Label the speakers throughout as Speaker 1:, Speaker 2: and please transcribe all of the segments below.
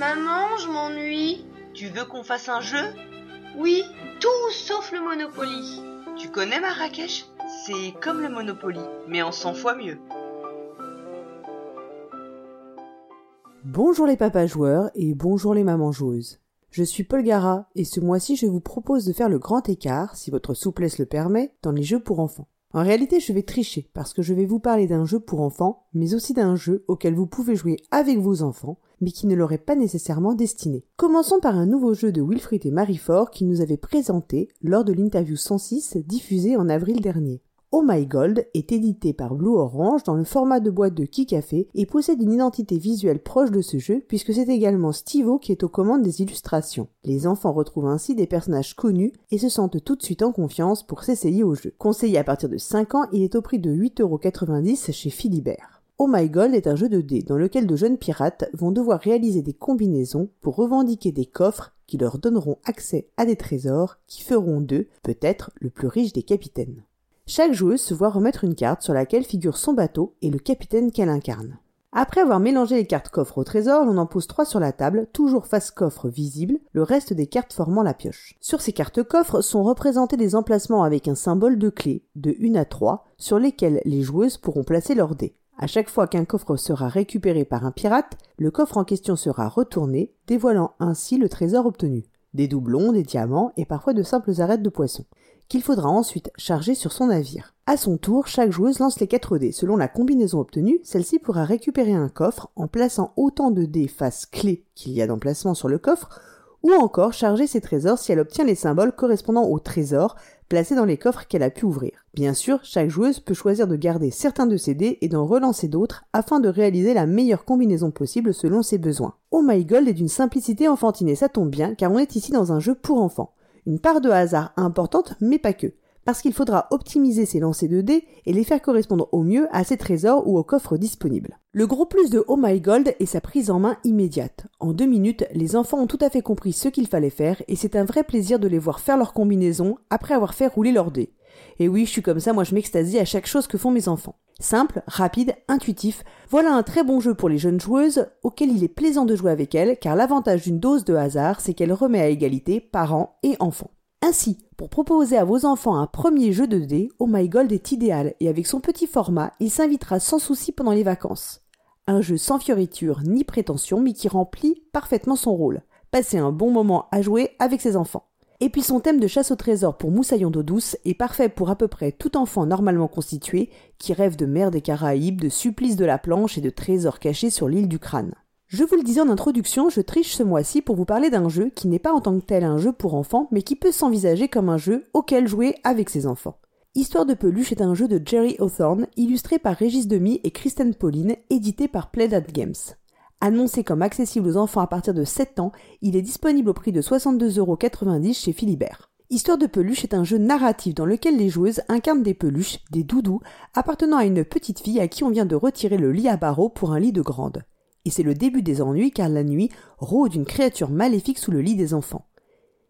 Speaker 1: Maman, je m'ennuie.
Speaker 2: Tu veux qu'on fasse un jeu?
Speaker 1: Oui, tout sauf le Monopoly.
Speaker 2: Tu connais Marrakech? C'est comme le Monopoly, mais en 100 fois mieux.
Speaker 3: Bonjour les papas joueurs et bonjour les mamans joueuses. Je suis Paul Gara et ce mois-ci je vous propose de faire le grand écart, si votre souplesse le permet, dans les jeux pour enfants. En réalité, je vais tricher parce que je vais vous parler d'un jeu pour enfants, mais aussi d'un jeu auquel vous pouvez jouer avec vos enfants, mais qui ne leur est pas nécessairement destiné. Commençons par un nouveau jeu de Wilfried et Marie-Fort qui nous avait présenté lors de l'interview 106 diffusée en avril dernier. Oh My Gold est édité par Blue Orange dans le format de boîte de Kikafé et possède une identité visuelle proche de ce jeu puisque c'est également Stivo qui est aux commandes des illustrations. Les enfants retrouvent ainsi des personnages connus et se sentent tout de suite en confiance pour s'essayer au jeu. Conseillé à partir de 5 ans, il est au prix de 8,90€ chez Philibert. Oh My Gold est un jeu de dés dans lequel de jeunes pirates vont devoir réaliser des combinaisons pour revendiquer des coffres qui leur donneront accès à des trésors qui feront d'eux peut-être le plus riche des capitaines. Chaque joueuse se voit remettre une carte sur laquelle figure son bateau et le capitaine qu'elle incarne. Après avoir mélangé les cartes coffres au trésor, l'on en pose trois sur la table, toujours face coffre visible, le reste des cartes formant la pioche. Sur ces cartes coffres sont représentés des emplacements avec un symbole de clé, de 1 à 3, sur lesquels les joueuses pourront placer leurs dés. À chaque fois qu'un coffre sera récupéré par un pirate, le coffre en question sera retourné, dévoilant ainsi le trésor obtenu. Des doublons, des diamants et parfois de simples arêtes de poisson qu'il faudra ensuite charger sur son navire. À son tour, chaque joueuse lance les 4 dés. Selon la combinaison obtenue, celle-ci pourra récupérer un coffre en plaçant autant de dés face clés qu'il y a d'emplacement sur le coffre, ou encore charger ses trésors si elle obtient les symboles correspondant aux trésors placés dans les coffres qu'elle a pu ouvrir. Bien sûr, chaque joueuse peut choisir de garder certains de ses dés et d'en relancer d'autres afin de réaliser la meilleure combinaison possible selon ses besoins. Oh My Gold est d'une simplicité enfantine et ça tombe bien car on est ici dans un jeu pour enfants une part de hasard importante, mais pas que, parce qu'il faudra optimiser ses lancers de dés et les faire correspondre au mieux à ses trésors ou aux coffres disponibles. Le gros plus de Oh My Gold est sa prise en main immédiate. En deux minutes, les enfants ont tout à fait compris ce qu'il fallait faire et c'est un vrai plaisir de les voir faire leur combinaison après avoir fait rouler leurs dés. Et oui, je suis comme ça, moi je m'extasie à chaque chose que font mes enfants. Simple, rapide, intuitif, voilà un très bon jeu pour les jeunes joueuses auquel il est plaisant de jouer avec elles car l'avantage d'une dose de hasard c'est qu'elle remet à égalité parents et enfants. Ainsi, pour proposer à vos enfants un premier jeu de dés, Oh My Gold est idéal et avec son petit format, il s'invitera sans souci pendant les vacances. Un jeu sans fioriture ni prétention mais qui remplit parfaitement son rôle. Passez un bon moment à jouer avec ses enfants. Et puis son thème de chasse au trésor pour Moussaillon d'eau douce est parfait pour à peu près tout enfant normalement constitué qui rêve de mer des Caraïbes, de supplices de la planche et de trésors cachés sur l'île du crâne. Je vous le disais en introduction, je triche ce mois-ci pour vous parler d'un jeu qui n'est pas en tant que tel un jeu pour enfants, mais qui peut s'envisager comme un jeu auquel jouer avec ses enfants. Histoire de peluche est un jeu de Jerry Hawthorne, illustré par Régis Demy et Kristen Pauline, édité par Playdate Games. Annoncé comme accessible aux enfants à partir de 7 ans, il est disponible au prix de 62,90€ chez Philibert. Histoire de peluche est un jeu narratif dans lequel les joueuses incarnent des peluches, des doudous, appartenant à une petite fille à qui on vient de retirer le lit à barreaux pour un lit de grande. Et c'est le début des ennuis car la nuit rôde une créature maléfique sous le lit des enfants.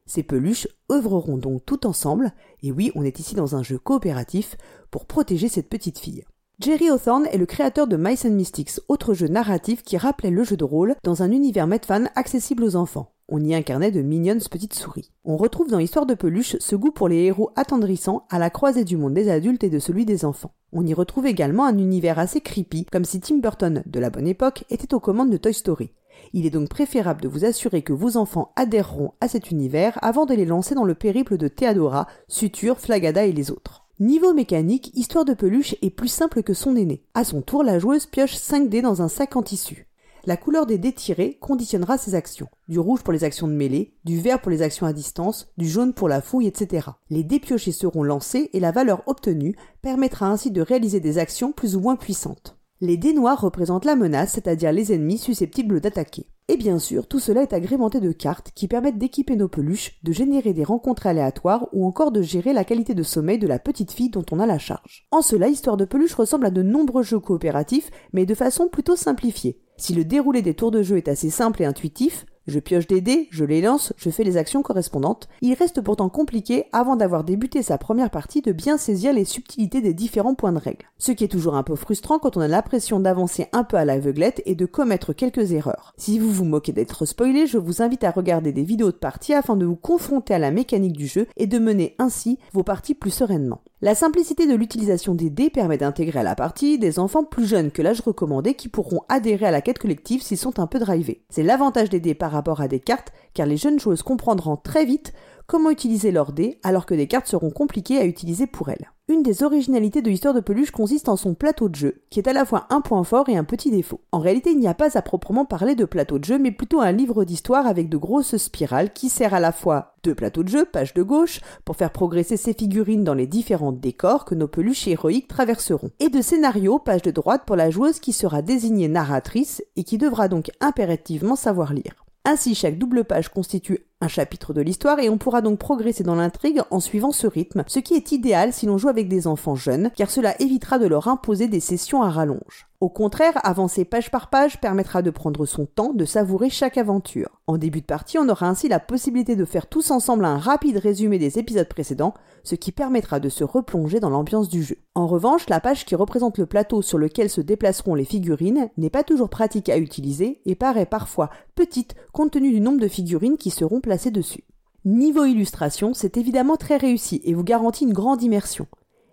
Speaker 3: Ces peluches œuvreront donc tout ensemble, et oui, on est ici dans un jeu coopératif, pour protéger cette petite fille. Jerry Hawthorne est le créateur de Mice and Mystics, autre jeu narratif qui rappelait le jeu de rôle dans un univers Medfan accessible aux enfants. On y incarnait de mignonnes petites souris. On retrouve dans Histoire de peluche ce goût pour les héros attendrissants à la croisée du monde des adultes et de celui des enfants. On y retrouve également un univers assez creepy, comme si Tim Burton, de la bonne époque, était aux commandes de Toy Story. Il est donc préférable de vous assurer que vos enfants adhéreront à cet univers avant de les lancer dans le périple de Theodora, Suture, Flagada et les autres. Niveau mécanique, Histoire de peluche est plus simple que son aîné. À son tour, la joueuse pioche 5 dés dans un sac en tissu. La couleur des dés tirés conditionnera ses actions. Du rouge pour les actions de mêlée, du vert pour les actions à distance, du jaune pour la fouille, etc. Les dés piochés seront lancés et la valeur obtenue permettra ainsi de réaliser des actions plus ou moins puissantes. Les dés noirs représentent la menace, c'est-à-dire les ennemis susceptibles d'attaquer. Et bien sûr, tout cela est agrémenté de cartes qui permettent d'équiper nos peluches, de générer des rencontres aléatoires ou encore de gérer la qualité de sommeil de la petite fille dont on a la charge. En cela, Histoire de peluche ressemble à de nombreux jeux coopératifs, mais de façon plutôt simplifiée. Si le déroulé des tours de jeu est assez simple et intuitif, Je pioche des dés, je les lance, je fais les actions correspondantes. Il reste pourtant compliqué, avant d'avoir débuté sa première partie, de bien saisir les subtilités des différents points de règle. Ce qui est toujours un peu frustrant quand on a l'impression d'avancer un peu à l'aveuglette et de commettre quelques erreurs. Si vous vous moquez d'être spoilé, je vous invite à regarder des vidéos de partie afin de vous confronter à la mécanique du jeu et de mener ainsi vos parties plus sereinement. La simplicité de l'utilisation des dés permet d'intégrer à la partie des enfants plus jeunes que l'âge recommandé qui pourront adhérer à la quête collective s'ils sont un peu drivés. C'est l'avantage des dés par rapport à des cartes car les jeunes joueuses comprendront très vite comment utiliser leurs dés alors que des cartes seront compliquées à utiliser pour elles. Une des originalités de l'histoire de peluche consiste en son plateau de jeu, qui est à la fois un point fort et un petit défaut. En réalité, il n'y a pas à proprement parler de plateau de jeu, mais plutôt un livre d'histoire avec de grosses spirales qui sert à la fois de plateau de jeu, page de gauche, pour faire progresser ses figurines dans les différents décors que nos peluches héroïques traverseront, et de scénario, page de droite pour la joueuse qui sera désignée narratrice et qui devra donc impérativement savoir lire. Ainsi, chaque double page constitue un chapitre de l'histoire et on pourra donc progresser dans l'intrigue en suivant ce rythme, ce qui est idéal si l'on joue avec des enfants jeunes, car cela évitera de leur imposer des sessions à rallonge. Au contraire, avancer page par page permettra de prendre son temps, de savourer chaque aventure. En début de partie, on aura ainsi la possibilité de faire tous ensemble un rapide résumé des épisodes précédents, ce qui permettra de se replonger dans l'ambiance du jeu. En revanche, la page qui représente le plateau sur lequel se déplaceront les figurines n'est pas toujours pratique à utiliser et paraît parfois petite compte tenu du nombre de figurines qui seront placées dessus. Niveau illustration, c'est évidemment très réussi et vous garantit une grande immersion.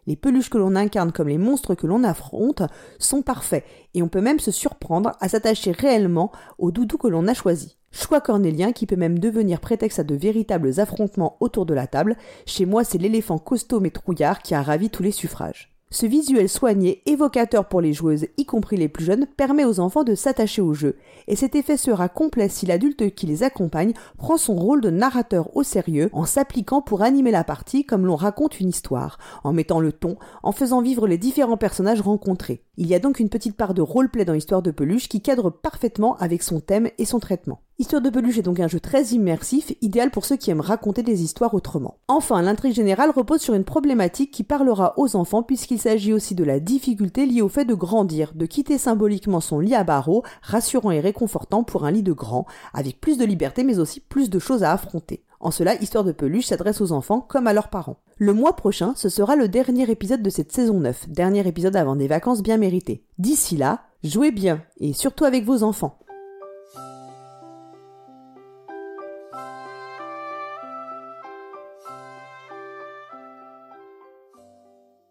Speaker 3: Les peluches que l'on incarne comme les monstres que l'on affronte sont parfaits et on peut même se surprendre à s'attacher réellement au doudou que l'on a choisi. Choix cornélien qui peut même devenir prétexte à de véritables affrontements autour de la table. Chez moi, c'est l'éléphant costaud mais trouillard qui a ravi tous les suffrages. Ce visuel soigné, évocateur pour les joueuses, y compris les plus jeunes, permet aux enfants de s'attacher au jeu, et cet effet sera complet si l'adulte qui les accompagne prend son rôle de narrateur au sérieux, en s'appliquant pour animer la partie comme l'on raconte une histoire, en mettant le ton, en faisant vivre les différents personnages rencontrés. Il y a donc une petite part de roleplay dans Histoire de peluche qui cadre parfaitement avec son thème et son traitement. Histoire de peluche est donc un jeu très immersif, idéal pour ceux qui aiment raconter des histoires autrement. Enfin, l'intrigue générale repose sur une problématique qui parlera aux enfants puisqu'il s'agit aussi de la difficulté liée au fait de grandir, de quitter symboliquement son lit à barreaux, rassurant et réconfortant pour un lit de grand, avec plus de liberté mais aussi plus de choses à affronter. En cela, Histoire de peluche s'adresse aux enfants comme à leurs parents. Le mois prochain, ce sera le dernier épisode de cette saison 9, dernier épisode avant des vacances bien méritées. D'ici là, jouez bien, et surtout avec vos enfants.